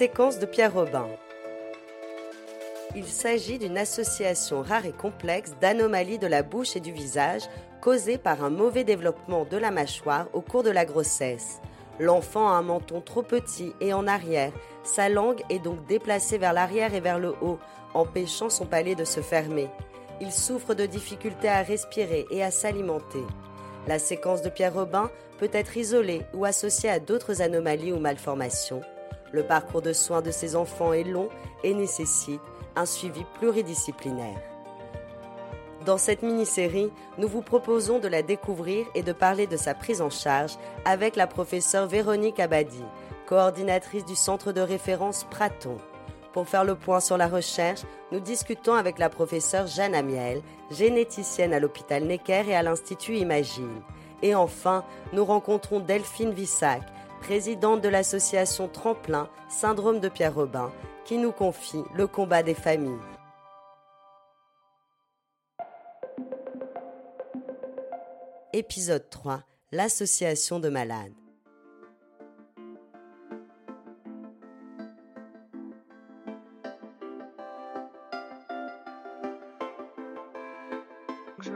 Séquence de Pierre Robin. Il s'agit d'une association rare et complexe d'anomalies de la bouche et du visage causées par un mauvais développement de la mâchoire au cours de la grossesse. L'enfant a un menton trop petit et en arrière. Sa langue est donc déplacée vers l'arrière et vers le haut, empêchant son palais de se fermer. Il souffre de difficultés à respirer et à s'alimenter. La séquence de Pierre Robin peut être isolée ou associée à d'autres anomalies ou malformations. Le parcours de soins de ces enfants est long et nécessite un suivi pluridisciplinaire. Dans cette mini-série, nous vous proposons de la découvrir et de parler de sa prise en charge avec la professeure Véronique Abadi, coordinatrice du centre de référence Praton. Pour faire le point sur la recherche, nous discutons avec la professeure Jeanne Amiel, généticienne à l'hôpital Necker et à l'Institut Imagine. Et enfin, nous rencontrons Delphine Vissac, présidente de l'association Tremplin Syndrome de Pierre Robin, qui nous confie le combat des familles. Épisode 3 L'association de malades.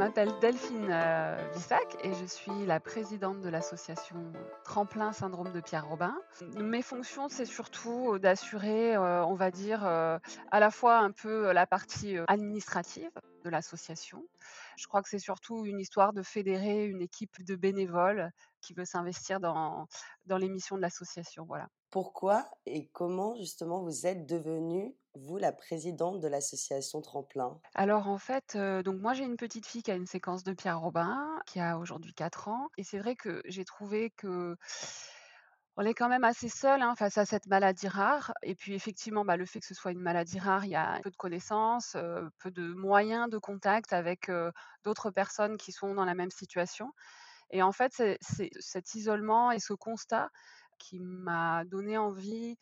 M'appelle Delphine euh, Vissac et je suis la présidente de l'association Tremplin Syndrome de Pierre Robin. Mes fonctions, c'est surtout d'assurer, euh, on va dire, euh, à la fois un peu la partie administrative de l'association. Je crois que c'est surtout une histoire de fédérer une équipe de bénévoles qui veut s'investir dans, dans les missions de l'association. Voilà. Pourquoi et comment justement vous êtes devenue, vous, la présidente de l'association Tremplin? Alors en fait, euh, donc moi j'ai une petite fille qui a une séquence de Pierre Robin, qui a aujourd'hui 4 ans. Et c'est vrai que j'ai trouvé que on est quand même assez seul hein, face à cette maladie rare. Et puis effectivement, bah, le fait que ce soit une maladie rare, il y a peu de connaissances, euh, peu de moyens de contact avec euh, d'autres personnes qui sont dans la même situation. Et en fait, cet isolement et ce constat qui m'a donné envie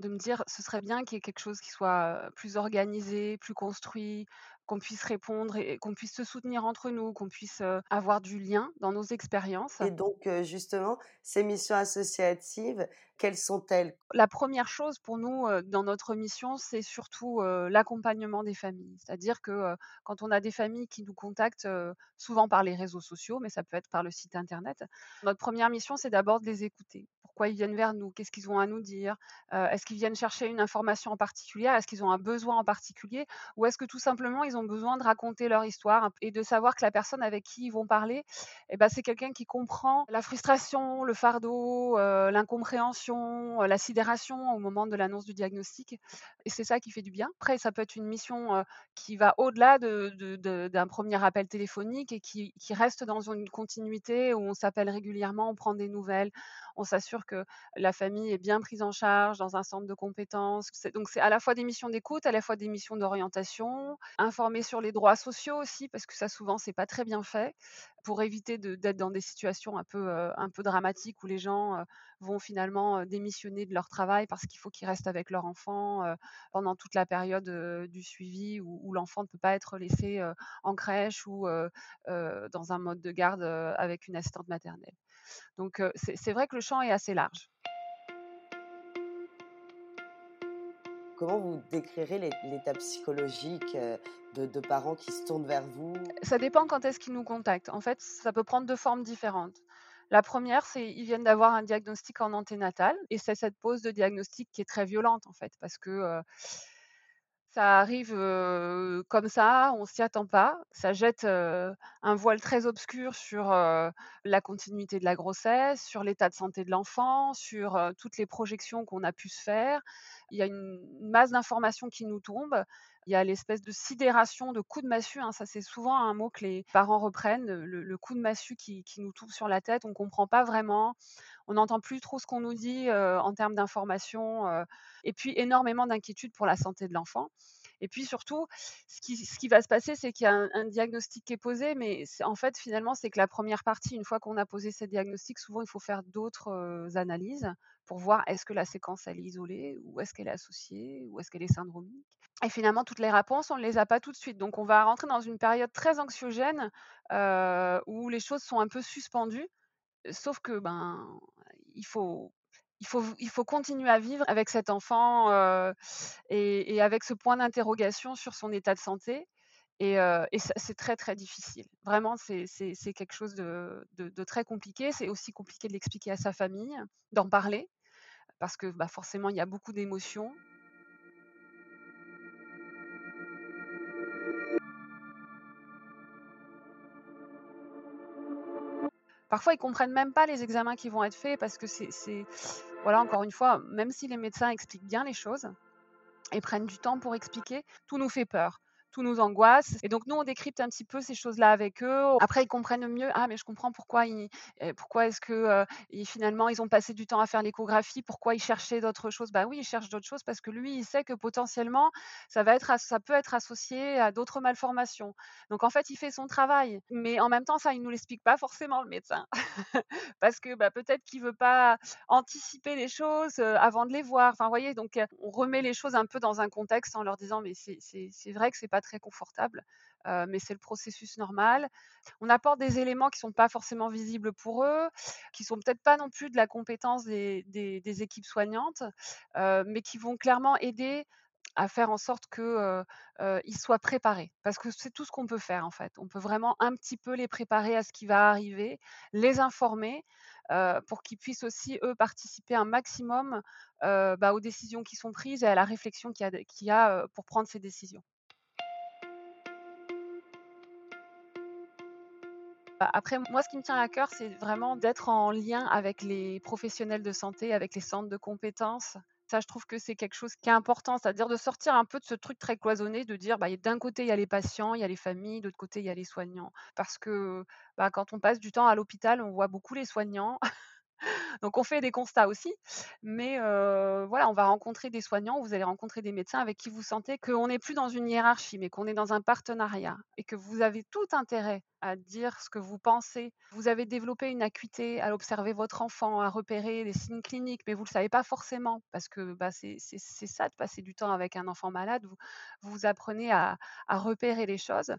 de me dire ce serait bien qu'il y ait quelque chose qui soit plus organisé, plus construit, qu'on puisse répondre et qu'on puisse se soutenir entre nous, qu'on puisse avoir du lien dans nos expériences. Et donc, justement, ces missions associatives, quelles sont-elles? La première chose pour nous dans notre mission, c'est surtout l'accompagnement des familles. C'est-à-dire que quand on a des familles qui nous contactent, souvent par les réseaux sociaux, mais ça peut être par le site internet, notre première mission, c'est d'abord de les écouter. Pourquoi ils viennent vers nous Qu'est-ce qu'ils ont à nous dire Est-ce qu'ils viennent chercher une information en particulier Est-ce qu'ils ont un besoin en particulier Ou est-ce que tout simplement ils ont besoin de raconter leur histoire et de savoir que la personne avec qui ils vont parler, eh ben, c'est quelqu'un qui comprend la frustration, le fardeau, l'incompréhension euh, la sidération au moment de l'annonce du diagnostic. Et c'est ça qui fait du bien. Après, ça peut être une mission euh, qui va au-delà d'un premier appel téléphonique et qui, reste dans une continuité où on s'appelle régulièrement, on prend des nouvelles, on s'assure que la famille est bien prise en charge dans un centre de compétences. Donc c'est à la fois des missions d'écoute, à la fois des missions d'orientation, informer sur les droits sociaux aussi, parce que ça souvent c'est pas très bien fait, pour éviter d'être dans des situations un peu, euh, un peu dramatiques où les gens euh, vont finalement euh, démissionner de leur travail parce qu'il faut qu'ils restent avec leur enfant pendant toute la période du suivi où, où l'enfant ne peut pas être laissé en crèche ou dans un mode de garde avec une assistante maternelle. Donc c'est vrai que le champ est assez large. Comment vous décrirez l'état psychologique de, parents qui se tournent vers vous? Ça dépend quand est-ce qu'ils nous contactent. En fait, ça peut prendre deux formes différentes. La première, c'est ils viennent d'avoir un diagnostic en anténatal et c'est cette pause de diagnostic qui est très violente en fait parce que Ça arrive, comme ça, on s'y attend pas. Ça jette, un voile très obscur sur, la continuité de la grossesse, sur l'état de santé de l'enfant, sur, toutes les projections qu'on a pu se faire. Il y a une masse d'informations qui nous tombent. Il y a l'espèce de sidération, de coup de massue, hein, ça c'est souvent un mot que les parents reprennent, le coup de massue qui qui nous tombe sur la tête. On comprend pas vraiment, on n'entend plus trop ce qu'on nous dit, en termes d'informations, et puis énormément d'inquiétude pour la santé de l'enfant et puis surtout, ce qui ce qui va se passer, c'est qu'il y a un diagnostic qui est posé, mais en fait, finalement, c'est que la première partie, une fois qu'on a posé ce diagnostic, souvent il faut faire d'autres, analyses pour voir est-ce que la séquence elle est isolée ou est-ce qu'elle est associée ou est-ce qu'elle est syndromique et finalement toutes les réponses, on ne les a pas tout de suite. Donc on va rentrer dans une période très anxiogène, où les choses sont un peu suspendues, sauf que, ben, il faut il faut il faut continuer à vivre avec cet enfant, et avec ce point d'interrogation sur son état de santé et c'est très, très difficile. Vraiment, c'est quelque chose de très compliqué. C'est aussi compliqué de l'expliquer à sa famille, d'en parler parce que, bah, forcément, il y a beaucoup d'émotions. Parfois, ils comprennent même pas les examens qui vont être faits parce que c'est voilà, encore une fois, même si les médecins expliquent bien les choses et prennent du temps pour expliquer, tout nous fait peur, tout nous angoisse et donc nous, on décrypte un petit peu ces choses-là avec eux. Après, ils comprennent mieux: «Ah mais je comprends pourquoi ils heu, pourquoi est-ce que, ils finalement, ils ont passé du temps à faire l'échographie, pourquoi ils cherchaient d'autres choses?» bah oui, ils cherchent d'autres choses parce que lui, il sait que potentiellement, ça va être ça peut être associé à d'autres malformations. Donc en fait, il fait son travail, mais en même temps, ça, il nous l'explique pas forcément le médecin. Parce que, bah, peut-être qu'il veut pas anticiper les choses, heu, avant de les voir. Enfin, voyez? Donc, on remet les choses un peu dans un contexte en leur disant: «Mais c'est vrai que c'est pas très confortable, mais c'est le processus normal». On apporte des éléments qui sont pas forcément visibles pour eux, qui sont peut-être pas non plus de la compétence des équipes soignantes, mais qui vont clairement aider à faire en sorte que, heu heu, ils soient préparés. Parce que c'est tout ce qu'on peut faire, en fait. On peut vraiment un petit peu les préparer à ce qui va arriver, les informer, pour qu'ils puissent aussi, eux, participer un maximum, bah, aux décisions qui sont prises et à la réflexion qu'il y a pour prendre ces décisions. Après, moi, ce qui me tient à cœur, c'est vraiment d'être en lien avec les professionnels de santé, avec les centres de compétences. Ça, je trouve que c'est quelque chose qui est important, c'est-à-dire de sortir un peu de ce truc très cloisonné, de dire, bah, d'un côté, il y a les patients, il y a les familles, de l'autre côté, il y a les soignants. Parce que, bah, quand on passe du temps à l'hôpital, on voit beaucoup les soignants. Donc on fait des constats aussi, mais voilà, on va rencontrer des soignants, vous allez rencontrer des médecins avec qui vous sentez qu'on n'est plus dans une hiérarchie, mais qu'on est dans un partenariat et que vous avez tout intérêt à dire ce que vous pensez. Vous avez développé une acuité à observer votre enfant, à repérer les signes cliniques, mais vous ne le savez pas forcément parce que, bah, c'est ça de passer du temps avec un enfant malade. Vous vous apprenez à repérer les choses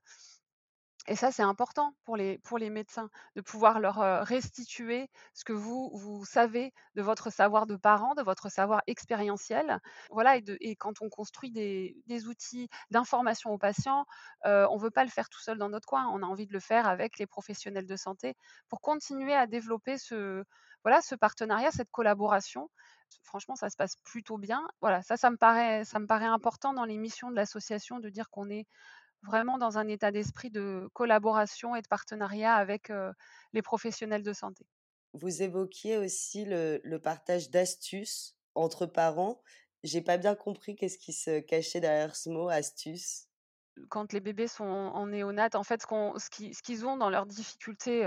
et ça, c'est important pour les pour les médecins, de pouvoir leur, restituer ce que vous, vous savez de votre savoir de parent, de votre savoir expérientiel. Voilà et quand on construit des des outils d'information aux patients, on veut pas le faire tout seul dans notre coin. On a envie de le faire avec les professionnels de santé pour continuer à développer ce voilà, ce partenariat, cette collaboration. Franchement, ça se passe plutôt bien. Voilà, ça, ça me paraît ça me paraît important dans les missions de l'association de dire qu'on est Vraiment dans un état d'esprit de collaboration et de partenariat avec, les professionnels de santé. Vous évoquiez aussi le le partage d'astuces entre parents. J'ai pas bien compris qu'est-ce qui se cachait derrière ce mot «astuce». Quand les bébés sont en néonat, en fait, ce qu'ils ont dans leurs difficultés,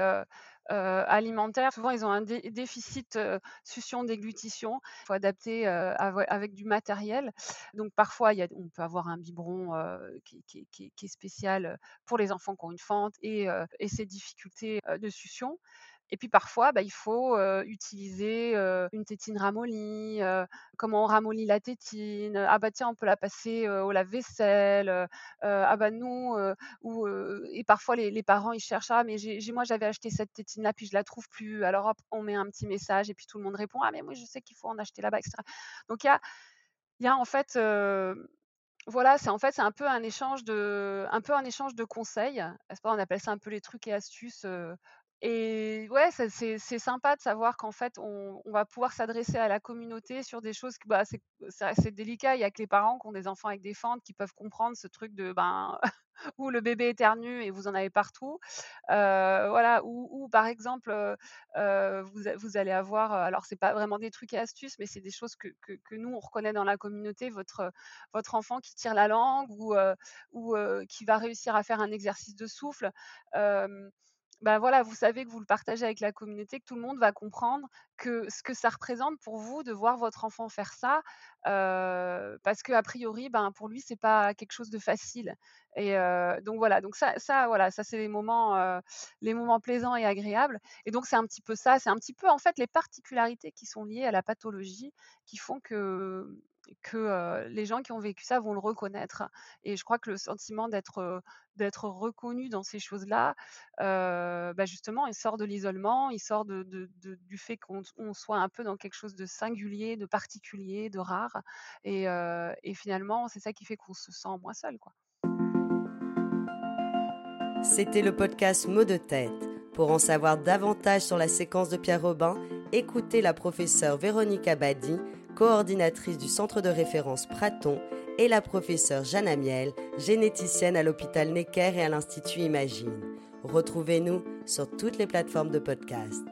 heu, alimentaires, souvent ils ont un dé déficit, heu, succion-déglutition. Il faut adapter, avo avec du matériel. Donc parfois, on peut avoir un biberon, heu, qui est spécial, pour les enfants qui ont une fente et et ces difficultés, de succion. Et puis parfois, bah, il faut, utiliser, une tétine ramollie, comment on ramollit la tétine? Ah bah tiens, on peut la passer, au lave-vaisselle, ah bah nous, heu, ou, et parfois les parents ils cherchent: «Ah mais moi j'avais acheté cette tétine-là, puis je la trouve plus». Alors hop, on met un petit message et puis tout le monde répond: «Ah mais moi je sais qu'il faut en acheter là-bas» et cetera. Donc il y a en fait, voilà, c'est en fait, c'est un peu un échange de un peu un échange de conseils. On appelle ça un peu les trucs et astuces, et ouais, c'est sympa de savoir qu'en fait, on, va pouvoir s'adresser à la communauté sur des choses qui, bah, c'est délicat. Il y a que les parents qui ont des enfants avec des fentes qui peuvent comprendre ce truc de, ben, où le bébé éternue et vous en avez partout. Euh, voilà, ou, par exemple, euh, euh, vous, allez avoir, alors c'est pas vraiment des trucs et astuces, mais c'est des choses que, nous on reconnaît dans la communauté. Votre, votre enfant qui tire la langue ou, ou qui va réussir à faire un exercice de souffle ben voilà, vous savez que vous le partagez avec la communauté, que tout le monde va comprendre que ce que ça représente pour vous de voir votre enfant faire ça, parce que a priori, ben pour lui c'est pas quelque chose de facile. Et donc voilà, donc ça, ça voilà, ça c'est les moments, les moments plaisants et agréables. Et donc c'est un petit peu ça, c'est un petit peu en fait les particularités qui sont liées à la pathologie qui font que que les gens qui ont vécu ça vont le reconnaître. Et je crois que le sentiment d'être reconnu dans ces choses-là, bah justement, il sort de l'isolement, il sort du fait qu'on soit un peu dans quelque chose de singulier, de particulier, de rare. Et, et finalement, c'est ça qui fait qu'on se sent moins seul. Quoi. C'était le podcast Mots de tête. Pour en savoir davantage sur la séquence de Pierre Robin, écoutez la professeure Véronique Abadi coordinatrice du centre de référence Praton, et la professeure Jeanne Amiel, généticienne à l'hôpital Necker et à l'Institut Imagine. Retrouvez-nous sur toutes les plateformes de podcast.